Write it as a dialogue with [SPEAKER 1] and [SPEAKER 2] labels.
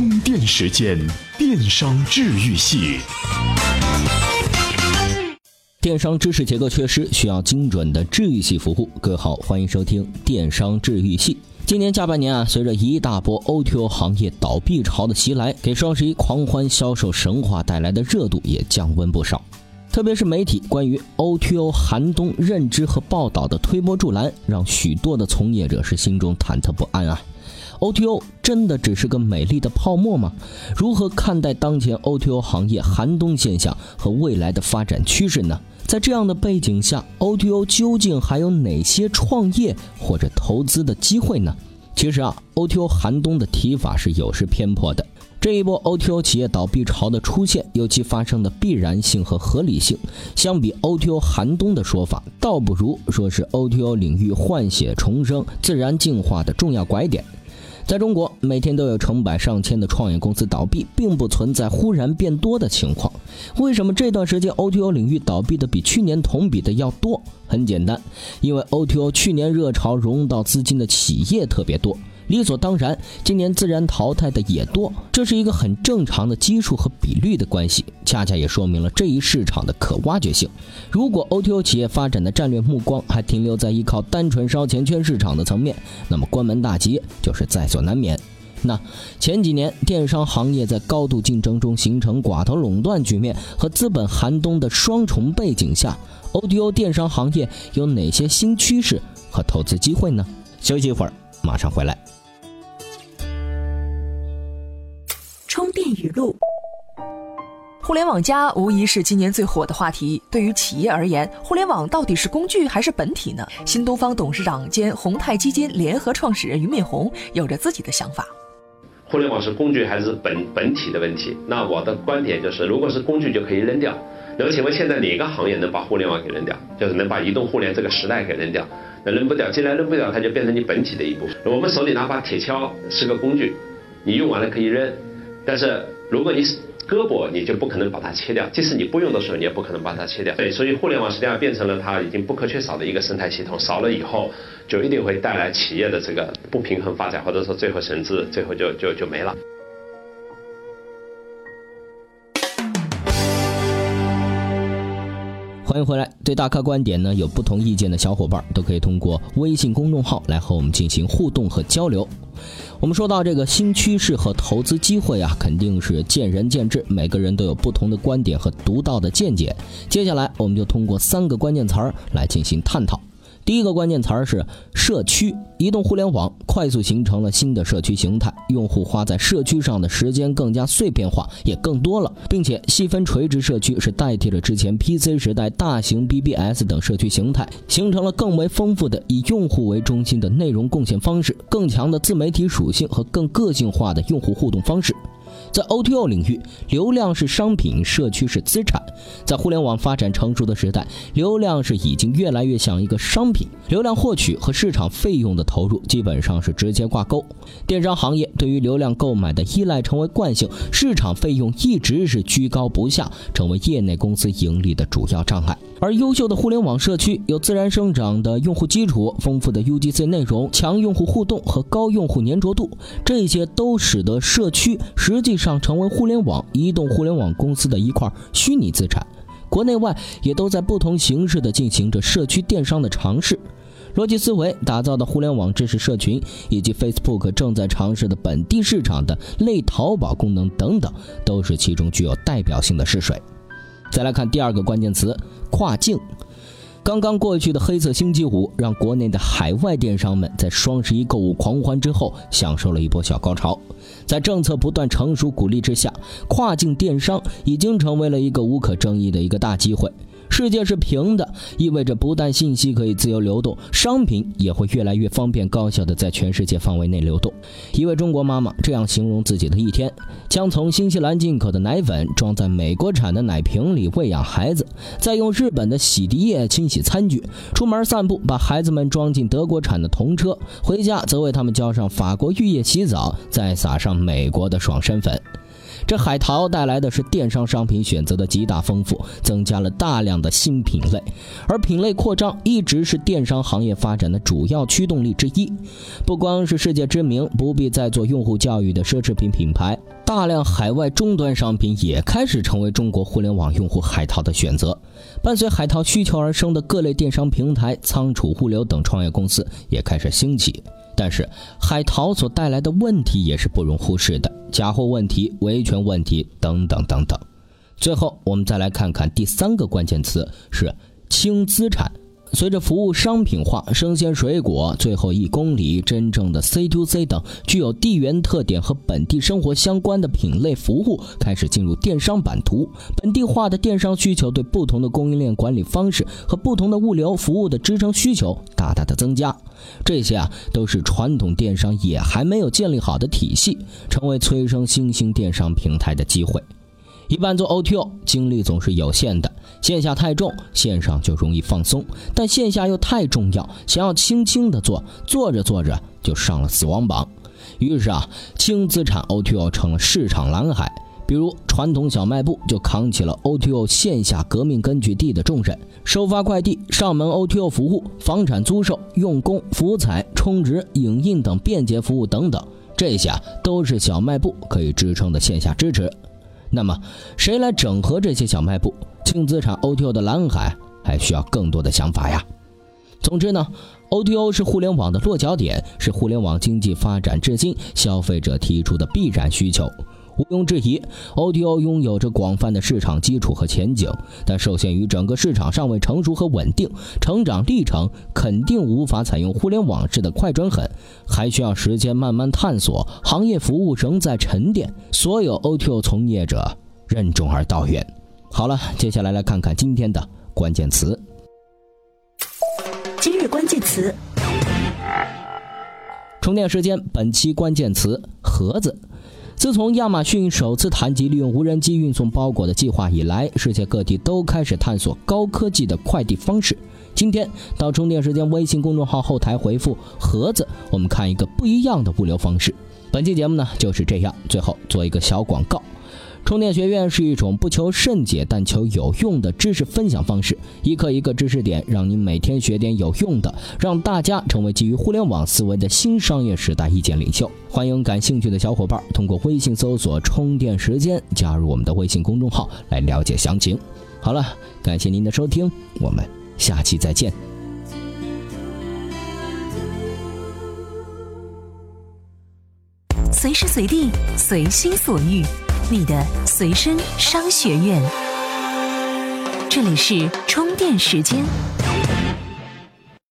[SPEAKER 1] 充电时间，电商治愈系。
[SPEAKER 2] 电商知识结构缺失，需要精准的治愈系服务。各位好，欢迎收听电商治愈系。今年下半年啊，随着一大波 O2O 行业倒闭潮的袭来，给双十一狂欢销售神话带来的热度也降温不少。特别是媒体关于 O2O 寒冬认知和报道的推波助澜，让许多的从业者是心中忐忑不安啊。O T O 真的只是个美丽的泡沫吗？如何看待当前 O T O 行业寒冬现象和未来的发展趋势呢？在这样的背景下，O T O 究竟还有哪些创业或者投资的机会呢？其实啊，O T O 寒冬的提法是有失偏颇的。这一波 O T O 企业倒闭潮的出现，有其发生的必然性和合理性。相比 O T O 寒冬的说法，倒不如说是 O T O 领域换血重生、自然进化的重要拐点。在中国，每天都有成百上千的创业公司倒闭，并不存在忽然变多的情况。为什么这段时间 O T O 领域倒闭的比去年同比的要多？很简单，因为 O T O 去年热潮融到资金的企业特别多。理所当然，今年自然淘汰的也多，这是一个很正常的基数和比率的关系，恰恰也说明了这一市场的可挖掘性。如果 O T O 企业发展的战略目光还停留在依靠单纯烧钱圈市场的层面，那么关门大吉就是在所难免。那前几年电商行业在高度竞争中形成寡头垄断局面和资本寒冬的双重背景下，O T O 电商行业有哪些新趋势和投资机会呢？休息一会儿，马上回来。
[SPEAKER 3] 语录：互联网加无疑是今年最火的话题。对于企业而言，互联网到底是工具还是本体呢？新东方董事长兼宏泰基金联合创始人俞敏洪有着自己的想法。
[SPEAKER 4] 互联网是工具还是本本体的问题？那我的观点就是，如果是工具就可以扔掉。那么请问现在哪个行业能把互联网给扔掉？就是能把移动互联这个时代给扔掉？那扔不掉，既然扔不掉，它就变成你本体的一部分。我们手里拿把铁锹是个工具，你用完了可以扔。但是如果你胳膊，你就不可能把它切掉；即使你不用的时候，你也不可能把它切掉。对，所以互联网实际上变成了它已经不可缺少的一个生态系统。少了以后，就一定会带来企业的这个不平衡发展，或者说最后甚至最后就就就没了。
[SPEAKER 2] 欢迎回来，对大咖观点呢有不同意见的小伙伴都可以通过微信公众号来和我们进行互动和交流。我们说到这个新趋势和投资机会啊，肯定是见仁见智，每个人都有不同的观点和独到的见解。接下来，我们就通过三个关键词儿来进行探讨。第一个关键词儿是社区，移动互联网快速形成了新的社区形态，用户花在社区上的时间更加碎片化，也更多了，并且细分垂直社区是代替了之前 PC 时代大型 BBS 等社区形态，形成了更为丰富的以用户为中心的内容贡献方式，更强的自媒体属性和更个性化的用户互动方式。在 O2O 领域，流量是商品，社区是资产。在互联网发展成熟的时代，流量是已经越来越像一个商品，流量获取和市场费用的投入基本上是直接挂钩。电商行业对于流量购买的依赖成为惯性，市场费用一直是居高不下，成为业内公司盈利的主要障碍。而优秀的互联网社区有自然生长的用户基础、丰富的 UGC 内容、强用户互动和高用户粘着度，这些都使得社区实实际上成为互联网、移动互联网公司的一块虚拟资产。国内外也都在不同形式的进行着社区电商的尝试。逻辑思维打造的互联网知识社群，以及 Facebook 正在尝试的本地市场的类淘宝功能等等，都是其中具有代表性的试水。再来看第二个关键词：跨境。刚刚过去的黑色星期五，让国内的海外电商们在双十一购物狂欢之后，享受了一波小高潮。在政策不断成熟鼓励之下，跨境电商已经成为了一个无可争议的一个大机会。世界是平的，意味着不但信息可以自由流动，商品也会越来越方便高效的在全世界范围内流动。一位中国妈妈这样形容自己的一天：将从新西兰进口的奶粉装在美国产的奶瓶里喂养孩子，再用日本的洗涤液清洗餐具；出门散步，把孩子们装进德国产的童车，回家则为他们浇上法国浴液洗澡，再撒上美国的爽身粉。这海淘带来的是电商商品选择的极大丰富，增加了大量的新品类，而品类扩张一直是电商行业发展的主要驱动力之一。不光是世界知名、不必再做用户教育的奢侈品品牌，大量海外终端商品也开始成为中国互联网用户海淘的选择。伴随海淘需求而生的各类电商平台，仓储、物流等创业公司也开始兴起。但是，海淘所带来的问题也是不容忽视的，假货问题、维权问题等等等等。最后，我们再来看看第三个关键词是轻资产。随着服务商品化，生鲜水果、最后一公里、真正的 C to C 等具有地缘特点和本地生活相关的品类服务开始进入电商版图。本地化的电商需求对不同的供应链管理方式和不同的物流服务的支撑需求大大的增加。这些啊，都是传统电商也还没有建立好的体系，成为催生新兴电商平台的机会。一般做 O T O 精力总是有限的，线下太重，线上就容易放松；但线下又太重要，想要轻轻的做，做着做着就上了死亡榜。于是啊，轻资产 O T O 成了市场蓝海。比如传统小卖部就扛起了 O T O 线下革命根据地的重任，收发快递、上门 O T O 服务、房产租售、用工、福彩、充值、影印等便捷服务等等，这些都是小卖部可以支撑的线下支持。那么，谁来整合这些小卖部？轻资产 O T O 的蓝海还需要更多的想法呀。总之呢，O T O 是互联网的落脚点，是互联网经济发展至今消费者提出的必然需求。毋庸置疑，O T O 拥有着广泛的市场基础和前景，但受限于整个市场尚未成熟和稳定，成长历程肯定无法采用互联网式的快准狠，还需要时间慢慢探索。行业服务仍在沉淀，所有 O T O 从业者任重而道远。好了，接下来来看看今天的关键词。
[SPEAKER 5] 今日关键词：
[SPEAKER 2] 充电时间。本期关键词：盒子。自从亚马逊首次谈及利用无人机运送包裹的计划以来，世界各地都开始探索高科技的快递方式。今天到充电时间微信公众号后台回复“盒子”，我们看一个不一样的物流方式。本期节目呢就是这样。最后做一个小广告。充电学院是一种不求甚解但求有用的知识分享方式，一课一个知识点，让您每天学点有用的，让大家成为基于互联网思维的新商业时代意见领袖。欢迎感兴趣的小伙伴通过微信搜索“充电时间”加入我们的微信公众号来了解详情。好了，感谢您的收听，我们下期再见。
[SPEAKER 5] 随时随地，随心所欲。你的随身商学院，这里是充电时间。